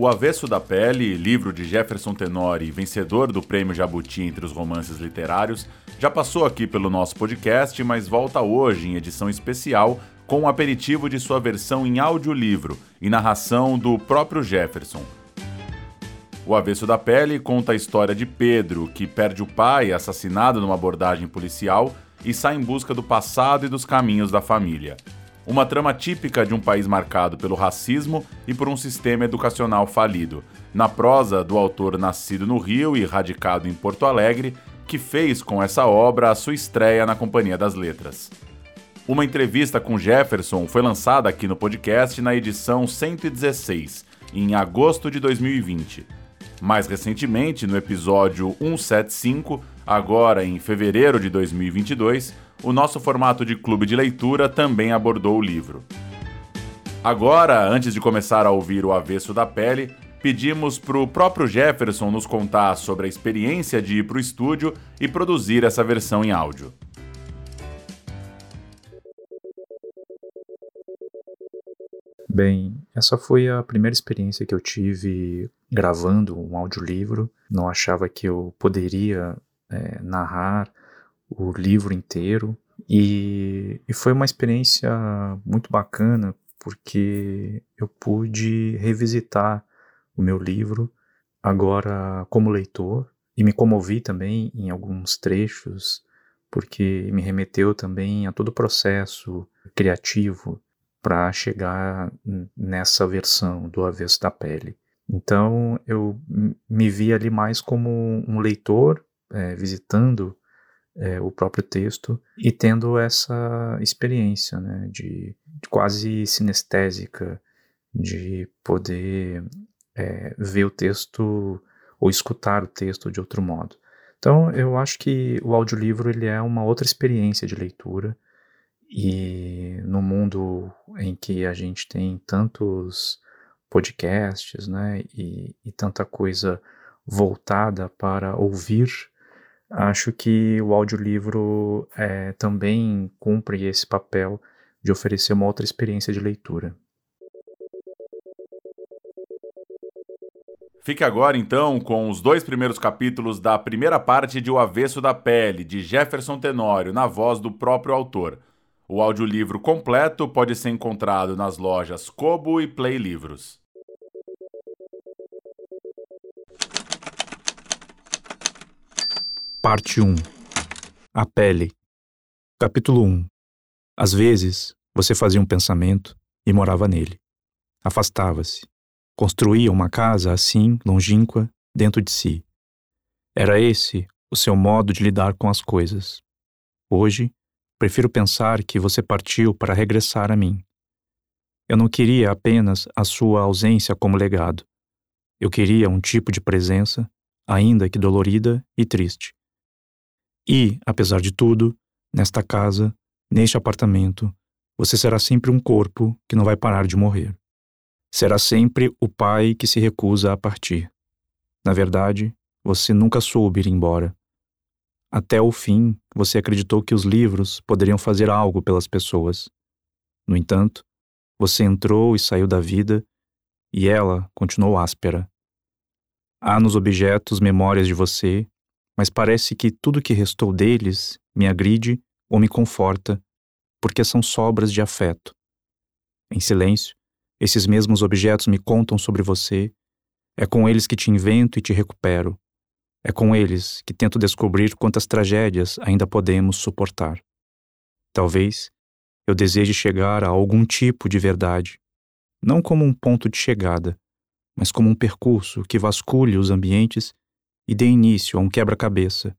O Avesso da Pele, livro de Jefferson Tenori, vencedor do Prêmio Jabuti entre os romances literários, já passou aqui pelo nosso podcast, mas volta hoje em edição especial com o um aperitivo de sua versão em audiolivro e narração do próprio Jefferson. O Avesso da Pele conta a história de Pedro, que perde o pai assassinado numa abordagem policial e sai em busca do passado e dos caminhos da família. Uma trama típica de um país marcado pelo racismo e por um sistema educacional falido. Na prosa do autor nascido no Rio e radicado em Porto Alegre, que fez com essa obra a sua estreia na Companhia das Letras. Uma entrevista com Jefferson foi lançada aqui no podcast na edição 116, em agosto de 2020. Mais recentemente, no episódio 175, agora em fevereiro de 2022, o nosso formato de clube de leitura também abordou o livro. Agora, antes de começar a ouvir o avesso da pele, pedimos para o próprio Jefferson nos contar sobre a experiência de ir para o estúdio e produzir essa versão em áudio. Bem, essa foi a primeira experiência que eu tive gravando um audiolivro. Não achava que eu poderia é, narrar o livro inteiro. E, e foi uma experiência muito bacana porque eu pude revisitar o meu livro agora como leitor e me comovi também em alguns trechos porque me remeteu também a todo o processo criativo para chegar nessa versão do avesso da pele. Então eu me vi ali mais como um leitor é, visitando é, o próprio texto e tendo essa experiência né, de, de quase sinestésica de poder é, ver o texto ou escutar o texto de outro modo. Então eu acho que o audiolivro ele é uma outra experiência de leitura e no mundo em que a gente tem tantos podcasts né, e, e tanta coisa voltada para ouvir Acho que o audiolivro é, também cumpre esse papel de oferecer uma outra experiência de leitura. Fique agora então com os dois primeiros capítulos da primeira parte de O Avesso da Pele, de Jefferson Tenório, na voz do próprio autor. O audiolivro completo pode ser encontrado nas lojas Kobo e Play Livros. Parte 1 A Pele Capítulo 1 Às vezes, você fazia um pensamento e morava nele. Afastava-se. Construía uma casa assim, longínqua, dentro de si. Era esse o seu modo de lidar com as coisas. Hoje, prefiro pensar que você partiu para regressar a mim. Eu não queria apenas a sua ausência como legado. Eu queria um tipo de presença, ainda que dolorida e triste e, apesar de tudo, nesta casa, neste apartamento, você será sempre um corpo que não vai parar de morrer. Será sempre o pai que se recusa a partir. Na verdade, você nunca soube ir embora. Até o fim, você acreditou que os livros poderiam fazer algo pelas pessoas. No entanto, você entrou e saiu da vida, e ela continuou áspera. Há nos objetos memórias de você mas parece que tudo que restou deles me agride ou me conforta, porque são sobras de afeto. Em silêncio, esses mesmos objetos me contam sobre você, é com eles que te invento e te recupero. É com eles que tento descobrir quantas tragédias ainda podemos suportar. Talvez eu deseje chegar a algum tipo de verdade, não como um ponto de chegada, mas como um percurso que vasculhe os ambientes e dê início a um quebra-cabeça.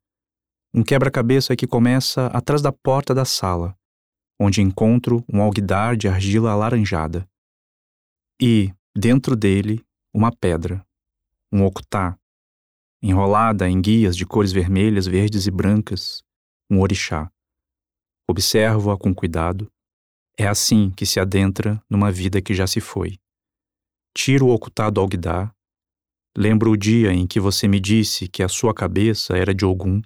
Um quebra-cabeça que começa atrás da porta da sala, onde encontro um alguidar de argila alaranjada. E, dentro dele, uma pedra, um octá, enrolada em guias de cores vermelhas, verdes e brancas, um orixá. Observo-a com cuidado. É assim que se adentra numa vida que já se foi. Tiro o octá do alguidar Lembro o dia em que você me disse que a sua cabeça era de Ogum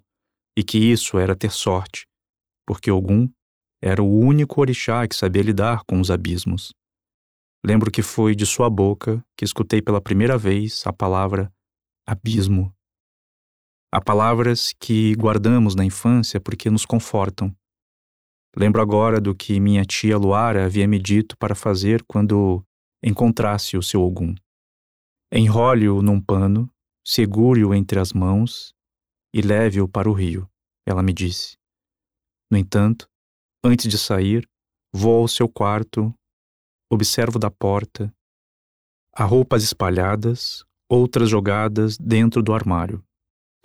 e que isso era ter sorte, porque Ogum era o único orixá que sabia lidar com os abismos. Lembro que foi de sua boca que escutei pela primeira vez a palavra abismo. Há palavras que guardamos na infância porque nos confortam. Lembro agora do que minha tia Luara havia me dito para fazer quando encontrasse o seu Ogum. Enrole-o num pano, segure-o entre as mãos e leve-o para o rio, ela me disse. No entanto, antes de sair, vou ao seu quarto, observo da porta. Há roupas espalhadas, outras jogadas dentro do armário.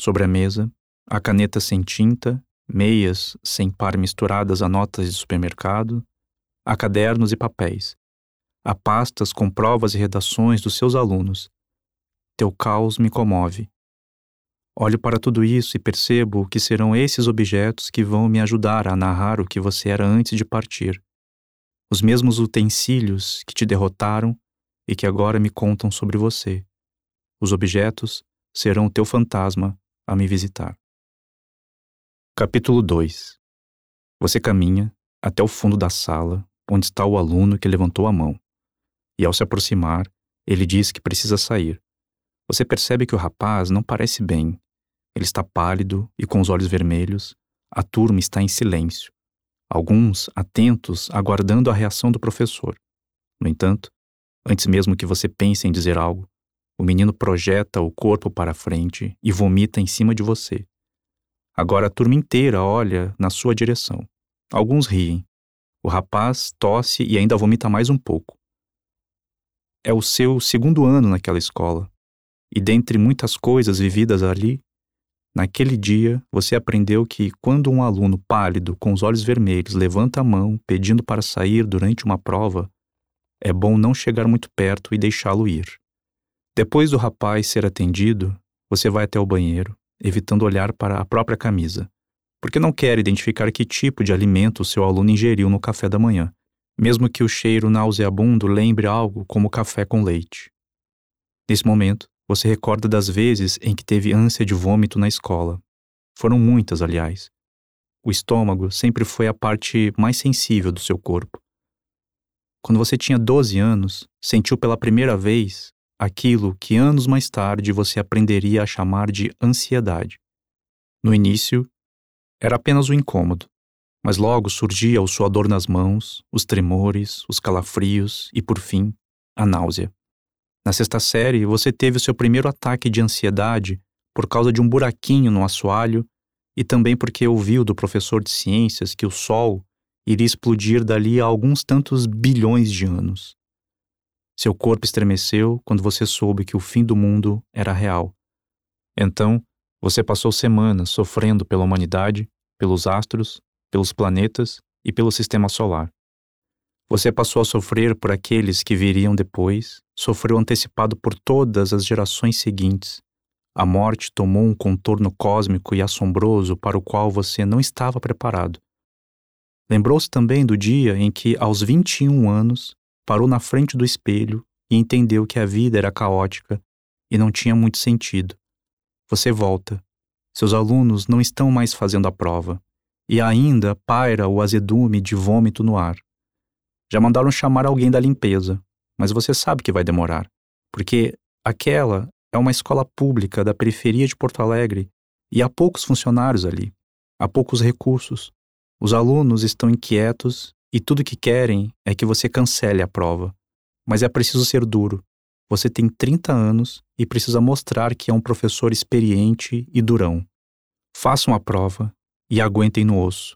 Sobre a mesa, há caneta sem tinta, meias sem par misturadas a notas de supermercado, há cadernos e papéis. Há pastas com provas e redações dos seus alunos. Teu caos me comove. Olho para tudo isso e percebo que serão esses objetos que vão me ajudar a narrar o que você era antes de partir. Os mesmos utensílios que te derrotaram e que agora me contam sobre você. Os objetos serão o teu fantasma a me visitar. Capítulo 2 Você caminha até o fundo da sala, onde está o aluno que levantou a mão. E ao se aproximar, ele diz que precisa sair. Você percebe que o rapaz não parece bem. Ele está pálido e com os olhos vermelhos. A turma está em silêncio. Alguns atentos, aguardando a reação do professor. No entanto, antes mesmo que você pense em dizer algo, o menino projeta o corpo para frente e vomita em cima de você. Agora a turma inteira olha na sua direção. Alguns riem. O rapaz tosse e ainda vomita mais um pouco. É o seu segundo ano naquela escola e dentre muitas coisas vividas ali, naquele dia você aprendeu que quando um aluno pálido com os olhos vermelhos levanta a mão pedindo para sair durante uma prova, é bom não chegar muito perto e deixá-lo ir. Depois do rapaz ser atendido, você vai até o banheiro, evitando olhar para a própria camisa, porque não quer identificar que tipo de alimento o seu aluno ingeriu no café da manhã, mesmo que o cheiro nauseabundo lembre algo como café com leite. Nesse momento, você recorda das vezes em que teve ânsia de vômito na escola. Foram muitas, aliás. O estômago sempre foi a parte mais sensível do seu corpo. Quando você tinha 12 anos, sentiu pela primeira vez aquilo que anos mais tarde você aprenderia a chamar de ansiedade. No início, era apenas o incômodo, mas logo surgia o suador nas mãos, os tremores, os calafrios e, por fim, a náusea. Na sexta série, você teve o seu primeiro ataque de ansiedade por causa de um buraquinho no assoalho e também porque ouviu do professor de ciências que o Sol iria explodir dali a alguns tantos bilhões de anos. Seu corpo estremeceu quando você soube que o fim do mundo era real. Então, você passou semanas sofrendo pela humanidade, pelos astros, pelos planetas e pelo sistema solar. Você passou a sofrer por aqueles que viriam depois, sofreu antecipado por todas as gerações seguintes. A morte tomou um contorno cósmico e assombroso para o qual você não estava preparado. Lembrou-se também do dia em que, aos 21 anos, parou na frente do espelho e entendeu que a vida era caótica e não tinha muito sentido. Você volta. Seus alunos não estão mais fazendo a prova, e ainda paira o azedume de vômito no ar. Já mandaram chamar alguém da limpeza, mas você sabe que vai demorar, porque aquela é uma escola pública da periferia de Porto Alegre e há poucos funcionários ali, há poucos recursos. Os alunos estão inquietos e tudo que querem é que você cancele a prova. Mas é preciso ser duro. Você tem 30 anos e precisa mostrar que é um professor experiente e durão. Façam a prova e aguentem no osso.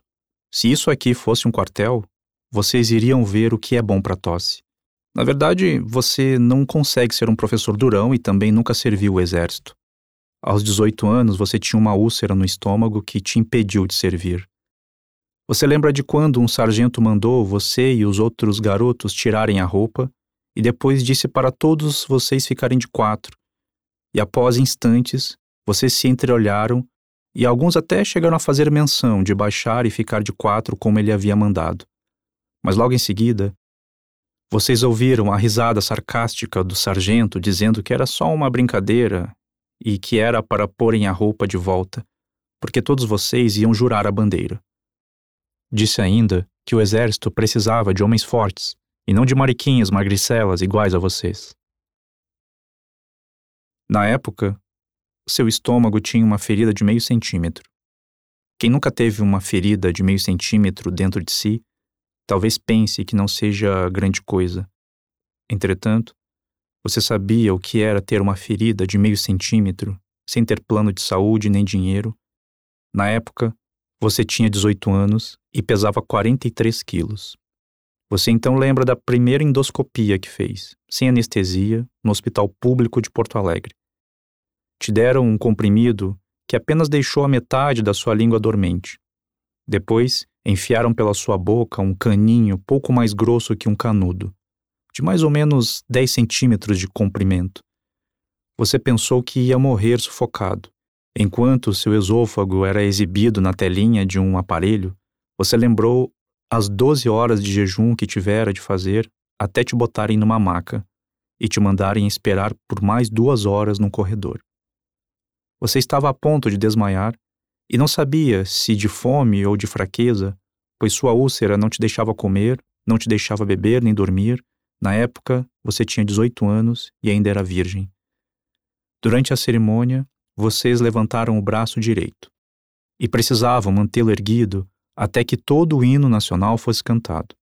Se isso aqui fosse um quartel, vocês iriam ver o que é bom para tosse. Na verdade, você não consegue ser um professor durão e também nunca serviu o exército. Aos 18 anos, você tinha uma úlcera no estômago que te impediu de servir. Você lembra de quando um sargento mandou você e os outros garotos tirarem a roupa e depois disse para todos vocês ficarem de quatro? E após instantes, vocês se entreolharam e alguns até chegaram a fazer menção de baixar e ficar de quatro como ele havia mandado. Mas logo em seguida, vocês ouviram a risada sarcástica do sargento dizendo que era só uma brincadeira e que era para porem a roupa de volta, porque todos vocês iam jurar a bandeira. Disse ainda que o exército precisava de homens fortes e não de mariquinhas magricelas iguais a vocês. Na época, seu estômago tinha uma ferida de meio centímetro. Quem nunca teve uma ferida de meio centímetro dentro de si, talvez pense que não seja grande coisa. Entretanto, você sabia o que era ter uma ferida de meio centímetro, sem ter plano de saúde nem dinheiro? Na época, você tinha 18 anos e pesava 43 quilos. Você então lembra da primeira endoscopia que fez, sem anestesia, no Hospital Público de Porto Alegre. Te deram um comprimido que apenas deixou a metade da sua língua dormente. Depois, enfiaram pela sua boca um caninho pouco mais grosso que um canudo, de mais ou menos 10 centímetros de comprimento. Você pensou que ia morrer sufocado. Enquanto seu esôfago era exibido na telinha de um aparelho, você lembrou as 12 horas de jejum que tivera de fazer até te botarem numa maca e te mandarem esperar por mais duas horas num corredor. Você estava a ponto de desmaiar e não sabia se de fome ou de fraqueza, pois sua úlcera não te deixava comer, não te deixava beber nem dormir. Na época, você tinha 18 anos e ainda era virgem. Durante a cerimônia, vocês levantaram o braço direito e precisavam mantê-lo erguido até que todo o hino nacional fosse cantado.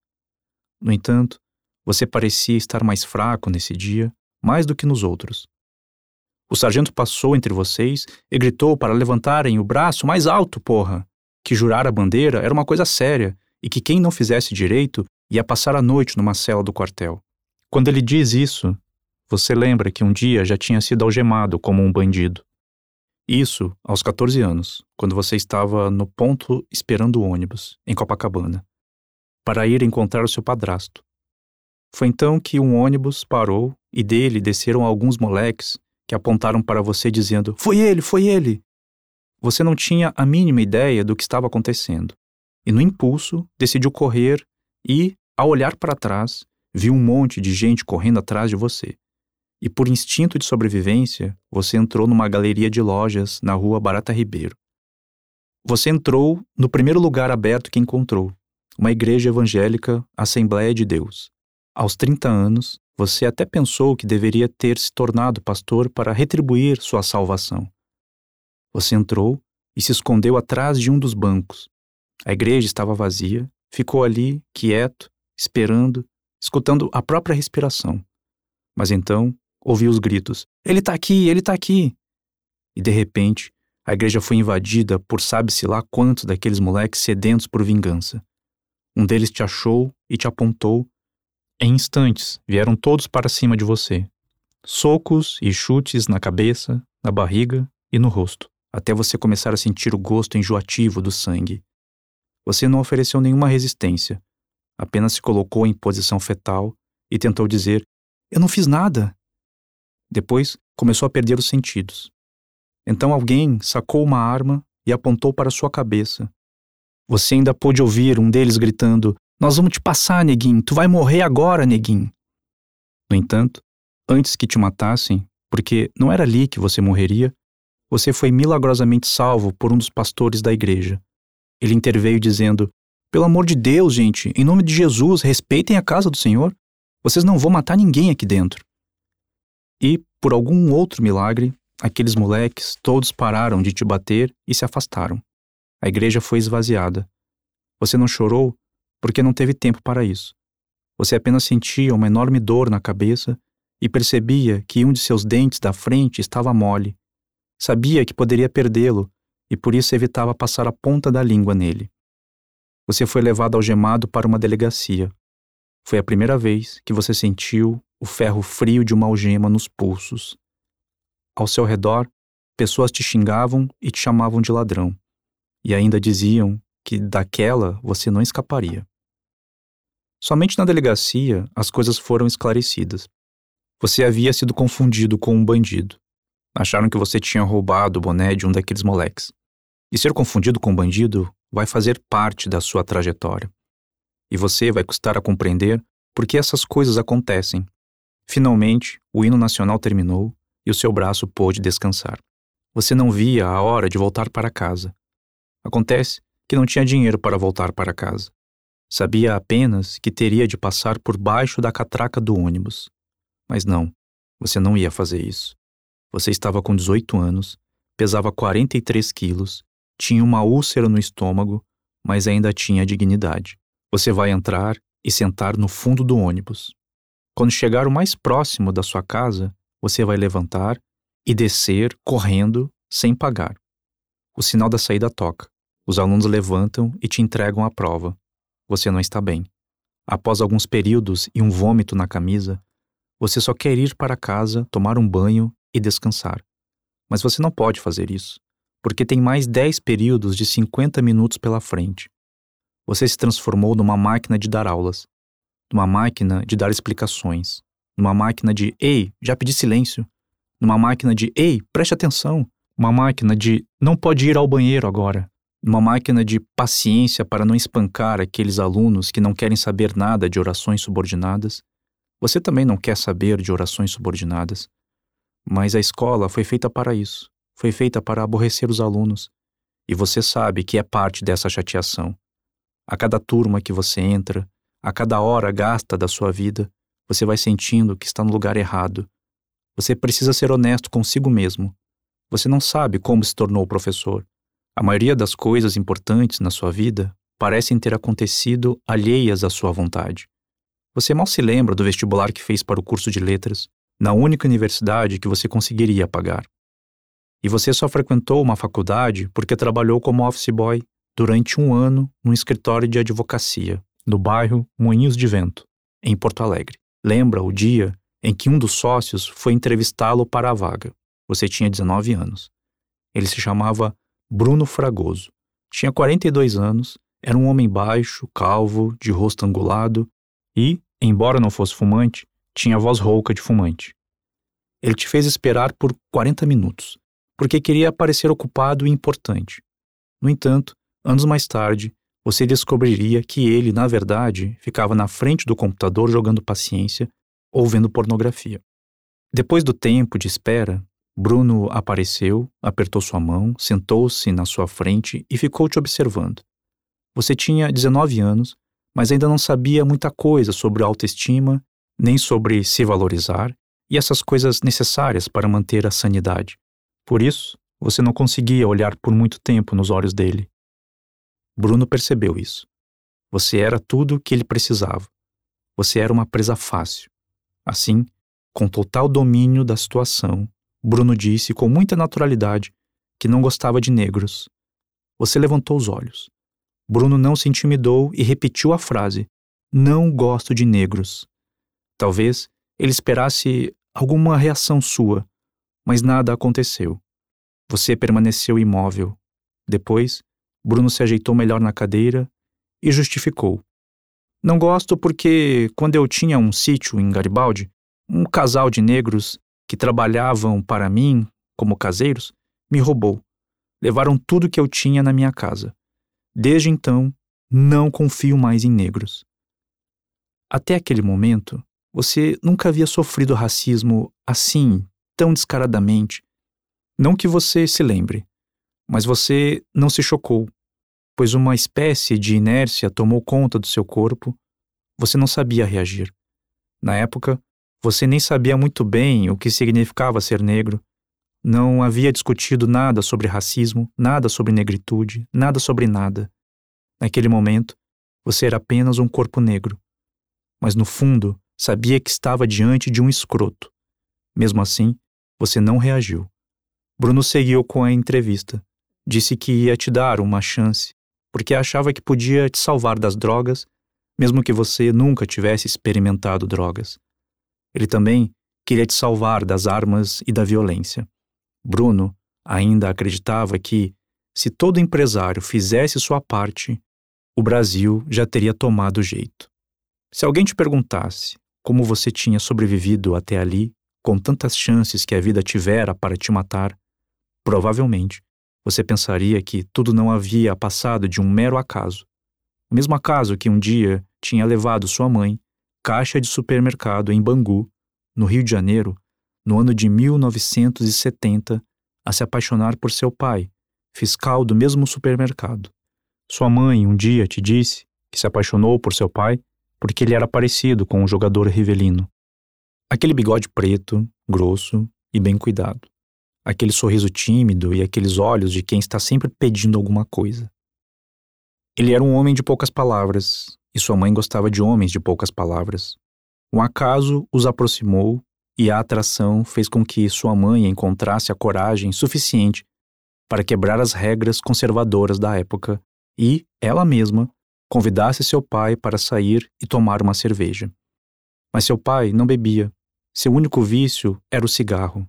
No entanto, você parecia estar mais fraco nesse dia, mais do que nos outros. O sargento passou entre vocês e gritou para levantarem o braço mais alto, porra! Que jurar a bandeira era uma coisa séria e que quem não fizesse direito ia passar a noite numa cela do quartel. Quando ele diz isso, você lembra que um dia já tinha sido algemado como um bandido. Isso aos 14 anos, quando você estava no ponto esperando o ônibus, em Copacabana, para ir encontrar o seu padrasto. Foi então que um ônibus parou e dele desceram alguns moleques que apontaram para você dizendo: Foi ele, foi ele! Você não tinha a mínima ideia do que estava acontecendo. E no impulso, decidiu correr e, ao olhar para trás, viu um monte de gente correndo atrás de você e por instinto de sobrevivência, você entrou numa galeria de lojas na rua Barata Ribeiro. Você entrou no primeiro lugar aberto que encontrou, uma igreja evangélica, Assembleia de Deus. Aos 30 anos, você até pensou que deveria ter se tornado pastor para retribuir sua salvação. Você entrou e se escondeu atrás de um dos bancos. A igreja estava vazia, ficou ali, quieto, esperando, escutando a própria respiração. Mas então, ouvi os gritos: Ele tá aqui, ele tá aqui! E de repente, a igreja foi invadida por sabe-se lá quantos daqueles moleques sedentos por vingança. Um deles te achou e te apontou. Em instantes, vieram todos para cima de você. Socos e chutes na cabeça, na barriga e no rosto, até você começar a sentir o gosto enjoativo do sangue. Você não ofereceu nenhuma resistência, apenas se colocou em posição fetal e tentou dizer: Eu não fiz nada. Depois começou a perder os sentidos. Então alguém sacou uma arma e apontou para sua cabeça. Você ainda pôde ouvir um deles gritando: Nós vamos te passar, neguinho, tu vai morrer agora, neguinho. No entanto, antes que te matassem, porque não era ali que você morreria, você foi milagrosamente salvo por um dos pastores da igreja. Ele interveio dizendo: Pelo amor de Deus, gente, em nome de Jesus, respeitem a casa do Senhor. Vocês não vão matar ninguém aqui dentro. E, por algum outro milagre, aqueles moleques todos pararam de te bater e se afastaram. A igreja foi esvaziada. Você não chorou porque não teve tempo para isso. Você apenas sentia uma enorme dor na cabeça e percebia que um de seus dentes da frente estava mole. Sabia que poderia perdê-lo e por isso evitava passar a ponta da língua nele. Você foi levado algemado para uma delegacia. Foi a primeira vez que você sentiu o ferro frio de uma algema nos pulsos. Ao seu redor, pessoas te xingavam e te chamavam de ladrão, e ainda diziam que daquela você não escaparia. Somente na delegacia as coisas foram esclarecidas. Você havia sido confundido com um bandido. Acharam que você tinha roubado o boné de um daqueles moleques. E ser confundido com um bandido vai fazer parte da sua trajetória. E você vai custar a compreender por que essas coisas acontecem Finalmente, o hino nacional terminou e o seu braço pôde descansar. Você não via a hora de voltar para casa. Acontece que não tinha dinheiro para voltar para casa. Sabia apenas que teria de passar por baixo da catraca do ônibus. Mas não, você não ia fazer isso. Você estava com 18 anos, pesava 43 quilos, tinha uma úlcera no estômago, mas ainda tinha dignidade. Você vai entrar e sentar no fundo do ônibus. Quando chegar o mais próximo da sua casa, você vai levantar e descer correndo sem pagar. O sinal da saída toca. Os alunos levantam e te entregam a prova. Você não está bem. Após alguns períodos e um vômito na camisa, você só quer ir para casa, tomar um banho e descansar. Mas você não pode fazer isso, porque tem mais 10 períodos de 50 minutos pela frente. Você se transformou numa máquina de dar aulas, numa máquina de dar explicações, numa máquina de ei, já pedi silêncio, numa máquina de ei, preste atenção, uma máquina de não pode ir ao banheiro agora, uma máquina de paciência para não espancar aqueles alunos que não querem saber nada de orações subordinadas. Você também não quer saber de orações subordinadas. Mas a escola foi feita para isso. Foi feita para aborrecer os alunos. E você sabe que é parte dessa chateação. A cada turma que você entra, a cada hora gasta da sua vida, você vai sentindo que está no lugar errado. Você precisa ser honesto consigo mesmo. Você não sabe como se tornou professor. A maioria das coisas importantes na sua vida parecem ter acontecido alheias à sua vontade. Você mal se lembra do vestibular que fez para o curso de letras, na única universidade que você conseguiria pagar. E você só frequentou uma faculdade porque trabalhou como office boy durante um ano num escritório de advocacia, no bairro Moinhos de Vento, em Porto Alegre. Lembra o dia em que um dos sócios foi entrevistá-lo para a vaga. Você tinha 19 anos. Ele se chamava Bruno Fragoso. Tinha 42 anos, era um homem baixo, calvo, de rosto angulado e, embora não fosse fumante, tinha voz rouca de fumante. Ele te fez esperar por 40 minutos, porque queria parecer ocupado e importante. No entanto, anos mais tarde, você descobriria que ele, na verdade, ficava na frente do computador jogando paciência ou vendo pornografia. Depois do tempo de espera, Bruno apareceu, apertou sua mão, sentou-se na sua frente e ficou te observando. Você tinha 19 anos, mas ainda não sabia muita coisa sobre autoestima, nem sobre se valorizar e essas coisas necessárias para manter a sanidade. Por isso, você não conseguia olhar por muito tempo nos olhos dele. Bruno percebeu isso. Você era tudo o que ele precisava. Você era uma presa fácil. Assim, com total domínio da situação, Bruno disse com muita naturalidade que não gostava de negros. Você levantou os olhos. Bruno não se intimidou e repetiu a frase: Não gosto de negros. Talvez ele esperasse alguma reação sua, mas nada aconteceu. Você permaneceu imóvel. Depois, Bruno se ajeitou melhor na cadeira e justificou. Não gosto porque, quando eu tinha um sítio em Garibaldi, um casal de negros que trabalhavam para mim como caseiros, me roubou. Levaram tudo que eu tinha na minha casa. Desde então, não confio mais em negros. Até aquele momento, você nunca havia sofrido racismo assim, tão descaradamente. Não que você se lembre, mas você não se chocou, pois uma espécie de inércia tomou conta do seu corpo. Você não sabia reagir. Na época, você nem sabia muito bem o que significava ser negro. Não havia discutido nada sobre racismo, nada sobre negritude, nada sobre nada. Naquele momento, você era apenas um corpo negro. Mas no fundo, sabia que estava diante de um escroto. Mesmo assim, você não reagiu. Bruno seguiu com a entrevista. Disse que ia te dar uma chance, porque achava que podia te salvar das drogas, mesmo que você nunca tivesse experimentado drogas. Ele também queria te salvar das armas e da violência. Bruno ainda acreditava que, se todo empresário fizesse sua parte, o Brasil já teria tomado jeito. Se alguém te perguntasse como você tinha sobrevivido até ali, com tantas chances que a vida tivera para te matar, provavelmente você pensaria que tudo não havia passado de um mero acaso. O mesmo acaso que um dia tinha levado sua mãe caixa de supermercado em Bangu, no Rio de Janeiro, no ano de 1970, a se apaixonar por seu pai, fiscal do mesmo supermercado. Sua mãe um dia te disse que se apaixonou por seu pai porque ele era parecido com um jogador rivelino. Aquele bigode preto, grosso e bem cuidado. Aquele sorriso tímido e aqueles olhos de quem está sempre pedindo alguma coisa. Ele era um homem de poucas palavras, e sua mãe gostava de homens de poucas palavras. Um acaso os aproximou e a atração fez com que sua mãe encontrasse a coragem suficiente para quebrar as regras conservadoras da época e, ela mesma, convidasse seu pai para sair e tomar uma cerveja. Mas seu pai não bebia. Seu único vício era o cigarro.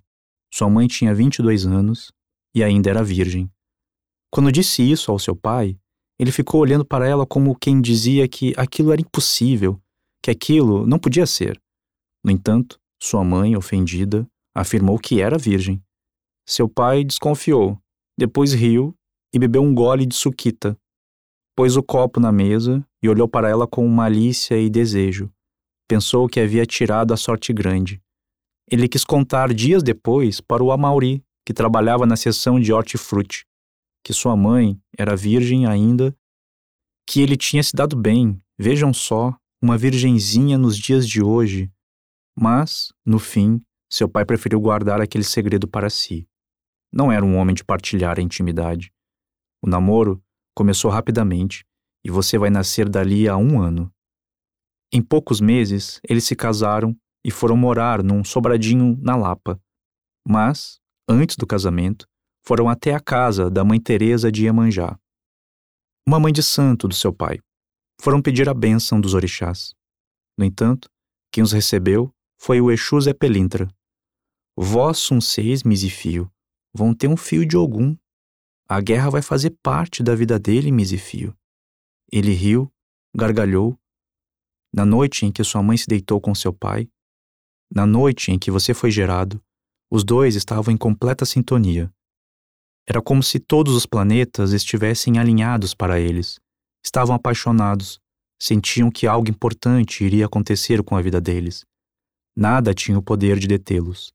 Sua mãe tinha 22 anos e ainda era virgem. Quando disse isso ao seu pai, ele ficou olhando para ela como quem dizia que aquilo era impossível, que aquilo não podia ser. No entanto, sua mãe, ofendida, afirmou que era virgem. Seu pai desconfiou, depois riu e bebeu um gole de suquita. Pôs o copo na mesa e olhou para ela com malícia e desejo. Pensou que havia tirado a sorte grande. Ele quis contar dias depois para o Amauri, que trabalhava na seção de hortifruti que sua mãe era virgem ainda, que ele tinha se dado bem, vejam só, uma virgenzinha nos dias de hoje. Mas, no fim, seu pai preferiu guardar aquele segredo para si. Não era um homem de partilhar a intimidade. O namoro começou rapidamente e você vai nascer dali a um ano. Em poucos meses, eles se casaram e foram morar num sobradinho na Lapa. Mas, antes do casamento, foram até a casa da mãe Teresa de Iemanjá, uma mãe de santo do seu pai. Foram pedir a bênção dos orixás. No entanto, quem os recebeu foi o Exu Zé Pelintra. Vós sum seis misifio, vão ter um fio de algum. A guerra vai fazer parte da vida dele, misifio. Ele riu, gargalhou. Na noite em que sua mãe se deitou com seu pai, na noite em que você foi gerado, os dois estavam em completa sintonia. Era como se todos os planetas estivessem alinhados para eles. Estavam apaixonados, sentiam que algo importante iria acontecer com a vida deles. Nada tinha o poder de detê-los.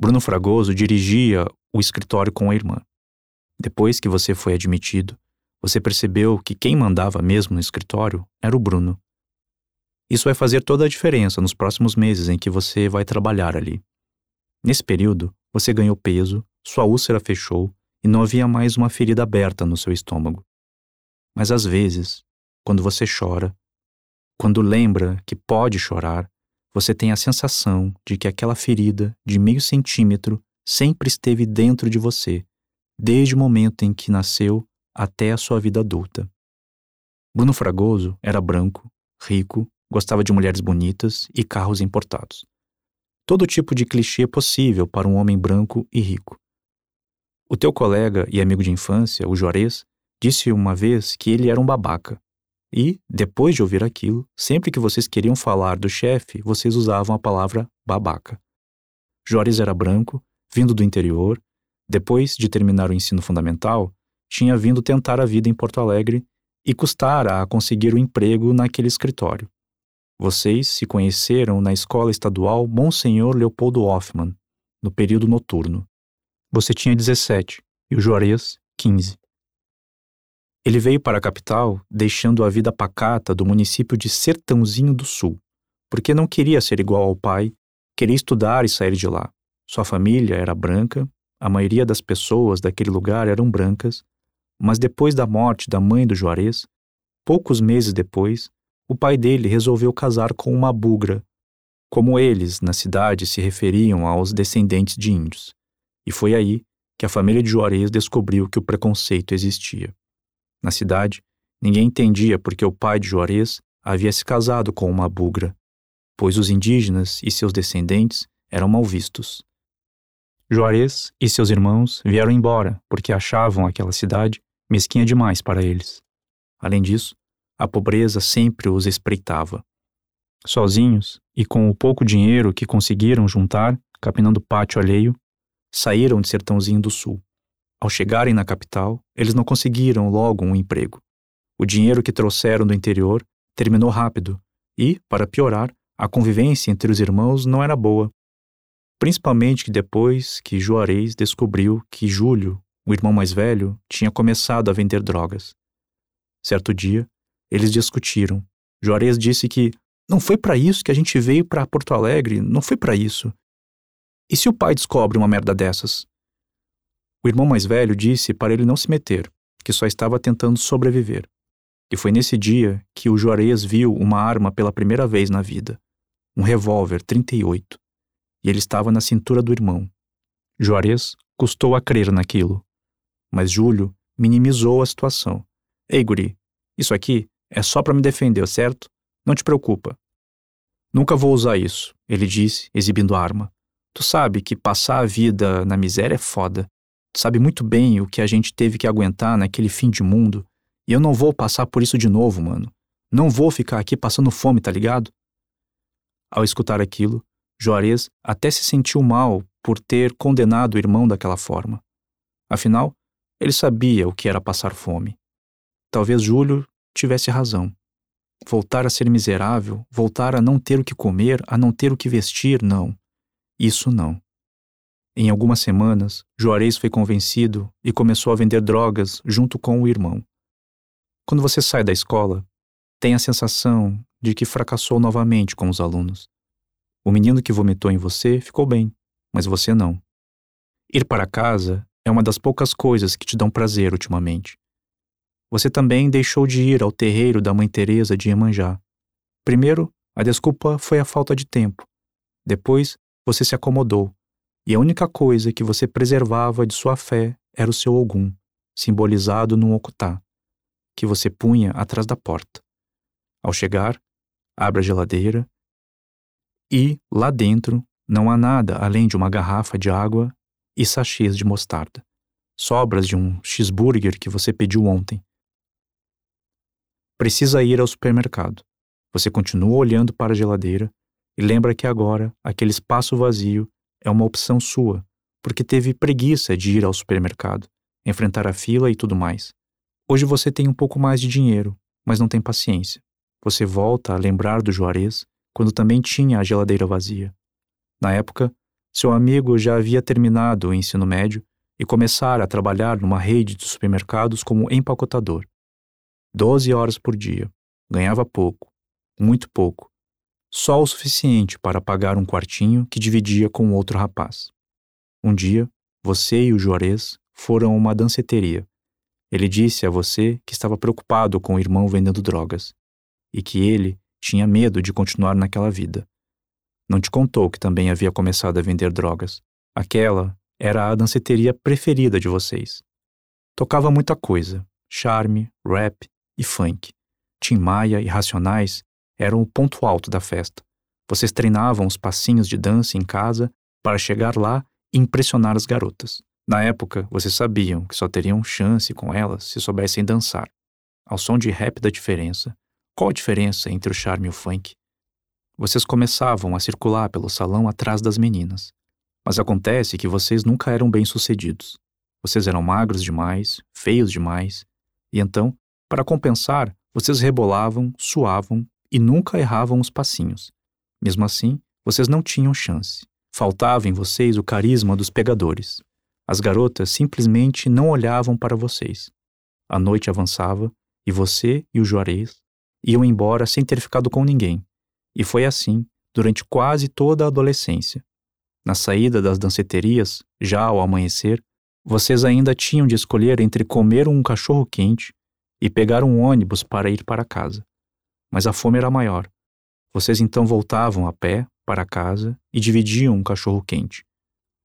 Bruno Fragoso dirigia o escritório com a irmã. Depois que você foi admitido, você percebeu que quem mandava mesmo no escritório era o Bruno. Isso vai fazer toda a diferença nos próximos meses em que você vai trabalhar ali. Nesse período, você ganhou peso, sua úlcera fechou e não havia mais uma ferida aberta no seu estômago. Mas às vezes, quando você chora, quando lembra que pode chorar, você tem a sensação de que aquela ferida de meio centímetro sempre esteve dentro de você, desde o momento em que nasceu até a sua vida adulta. Bruno Fragoso era branco, rico, gostava de mulheres bonitas e carros importados. Todo tipo de clichê possível para um homem branco e rico. O teu colega e amigo de infância, o Juarez, disse uma vez que ele era um babaca. E, depois de ouvir aquilo, sempre que vocês queriam falar do chefe, vocês usavam a palavra babaca. Juarez era branco, vindo do interior, depois de terminar o ensino fundamental, tinha vindo tentar a vida em Porto Alegre e custara a conseguir o um emprego naquele escritório. Vocês se conheceram na escola estadual Monsenhor Leopoldo Hoffman, no período noturno. Você tinha 17 e o Juarez, 15. Ele veio para a capital deixando a vida pacata do município de Sertãozinho do Sul, porque não queria ser igual ao pai, queria estudar e sair de lá. Sua família era branca, a maioria das pessoas daquele lugar eram brancas, mas depois da morte da mãe do Juarez, poucos meses depois, o pai dele resolveu casar com uma bugra, como eles na cidade se referiam aos descendentes de índios. E foi aí que a família de Juarez descobriu que o preconceito existia. Na cidade, ninguém entendia porque o pai de Juarez havia se casado com uma bugra, pois os indígenas e seus descendentes eram mal vistos. Juarez e seus irmãos vieram embora porque achavam aquela cidade mesquinha demais para eles. Além disso, a pobreza sempre os espreitava. Sozinhos e com o pouco dinheiro que conseguiram juntar, capinando pátio alheio, saíram de Sertãozinho do Sul. Ao chegarem na capital, eles não conseguiram logo um emprego. O dinheiro que trouxeram do interior terminou rápido e, para piorar, a convivência entre os irmãos não era boa. Principalmente depois que Juarez descobriu que Júlio, o irmão mais velho, tinha começado a vender drogas. Certo dia, Eles discutiram. Juarez disse que não foi para isso que a gente veio para Porto Alegre, não foi para isso. E se o pai descobre uma merda dessas? O irmão mais velho disse para ele não se meter, que só estava tentando sobreviver. E foi nesse dia que o Juarez viu uma arma pela primeira vez na vida. Um revólver 38. E ele estava na cintura do irmão. Juarez custou a crer naquilo. Mas Júlio minimizou a situação. Ei, guri, isso aqui é só para me defender, certo? Não te preocupa. Nunca vou usar isso, ele disse, exibindo a arma. Tu sabe que passar a vida na miséria é foda. Tu sabe muito bem o que a gente teve que aguentar naquele fim de mundo. E eu não vou passar por isso de novo, mano. Não vou ficar aqui passando fome, tá ligado? Ao escutar aquilo, Juarez até se sentiu mal por ter condenado o irmão daquela forma. Afinal, ele sabia o que era passar fome. Talvez Júlio tivesse razão. Voltar a ser miserável, voltar a não ter o que comer, a não ter o que vestir, não. Isso não. Em algumas semanas, Juarez foi convencido e começou a vender drogas junto com o irmão. Quando você sai da escola, tem a sensação de que fracassou novamente com os alunos. O menino que vomitou em você ficou bem, mas você não. Ir para casa é uma das poucas coisas que te dão prazer ultimamente. Você também deixou de ir ao terreiro da Mãe Teresa de Iemanjá. Primeiro, a desculpa foi a falta de tempo. Depois, você se acomodou, e a única coisa que você preservava de sua fé era o seu ogum, simbolizado num okutá, que você punha atrás da porta. Ao chegar, abre a geladeira e, lá dentro, não há nada além de uma garrafa de água e sachês de mostarda, sobras de um cheeseburger que você pediu ontem Precisa ir ao supermercado. Você continua olhando para a geladeira e lembra que agora aquele espaço vazio é uma opção sua, porque teve preguiça de ir ao supermercado, enfrentar a fila e tudo mais. Hoje você tem um pouco mais de dinheiro, mas não tem paciência. Você volta a lembrar do Juarez quando também tinha a geladeira vazia. Na época, seu amigo já havia terminado o ensino médio e começara a trabalhar numa rede de supermercados como empacotador. 12 horas por dia. Ganhava pouco, muito pouco. Só o suficiente para pagar um quartinho que dividia com outro rapaz. Um dia, você e o Juarez foram a uma danceteria. Ele disse a você que estava preocupado com o irmão vendendo drogas e que ele tinha medo de continuar naquela vida. Não te contou que também havia começado a vender drogas. Aquela era a danceteria preferida de vocês. Tocava muita coisa: charme, rap, e funk. Tim Maia e Racionais eram o ponto alto da festa. Vocês treinavam os passinhos de dança em casa para chegar lá e impressionar as garotas. Na época, vocês sabiam que só teriam chance com elas se soubessem dançar. Ao som de rap da diferença, qual a diferença entre o charme e o funk? Vocês começavam a circular pelo salão atrás das meninas. Mas acontece que vocês nunca eram bem-sucedidos. Vocês eram magros demais, feios demais, e então para compensar, vocês rebolavam, suavam e nunca erravam os passinhos. Mesmo assim, vocês não tinham chance. Faltava em vocês o carisma dos pegadores. As garotas simplesmente não olhavam para vocês. A noite avançava e você e o Juarez iam embora sem ter ficado com ninguém. E foi assim durante quase toda a adolescência. Na saída das danceterias, já ao amanhecer, vocês ainda tinham de escolher entre comer um cachorro quente e pegar um ônibus para ir para casa. Mas a fome era maior. Vocês então voltavam a pé para casa e dividiam um cachorro quente.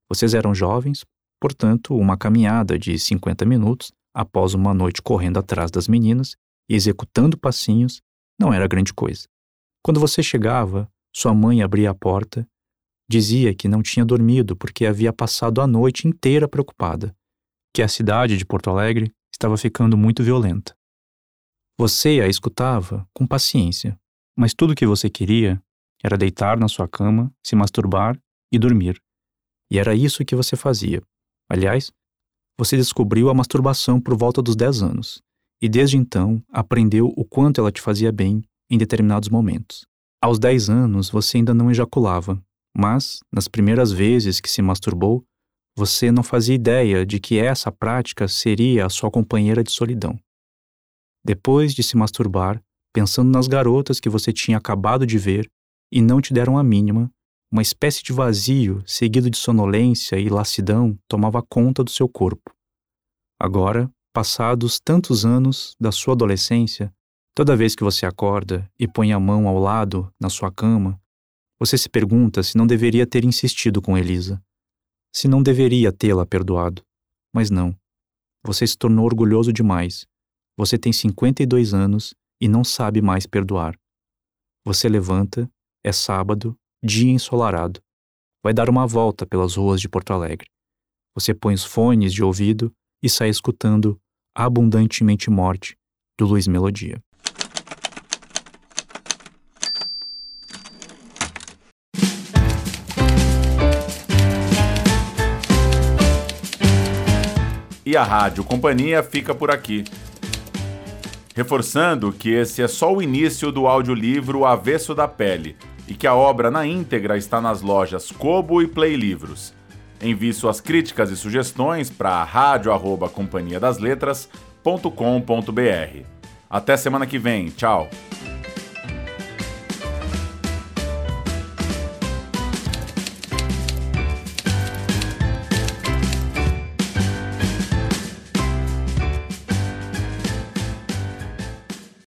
Vocês eram jovens, portanto, uma caminhada de 50 minutos após uma noite correndo atrás das meninas e executando passinhos não era grande coisa. Quando você chegava, sua mãe abria a porta, dizia que não tinha dormido porque havia passado a noite inteira preocupada, que a cidade de Porto Alegre estava ficando muito violenta. Você a escutava com paciência, mas tudo o que você queria era deitar na sua cama, se masturbar e dormir. E era isso que você fazia. Aliás, você descobriu a masturbação por volta dos 10 anos, e desde então aprendeu o quanto ela te fazia bem em determinados momentos. Aos 10 anos você ainda não ejaculava, mas, nas primeiras vezes que se masturbou, você não fazia ideia de que essa prática seria a sua companheira de solidão. Depois de se masturbar, pensando nas garotas que você tinha acabado de ver e não te deram a mínima, uma espécie de vazio, seguido de sonolência e lassidão, tomava conta do seu corpo. Agora, passados tantos anos da sua adolescência, toda vez que você acorda e põe a mão ao lado na sua cama, você se pergunta se não deveria ter insistido com Elisa, se não deveria tê-la perdoado. Mas não. Você se tornou orgulhoso demais. Você tem 52 anos e não sabe mais perdoar. Você levanta, é sábado, dia ensolarado. Vai dar uma volta pelas ruas de Porto Alegre. Você põe os fones de ouvido e sai escutando Abundantemente Morte, do Luiz Melodia. E a Rádio Companhia fica por aqui. Reforçando que esse é só o início do audiolivro Avesso da Pele e que a obra na íntegra está nas lojas Kobo e Play Livros. Envie suas críticas e sugestões para rádio@companhiadasletras.com.br. Até semana que vem. Tchau.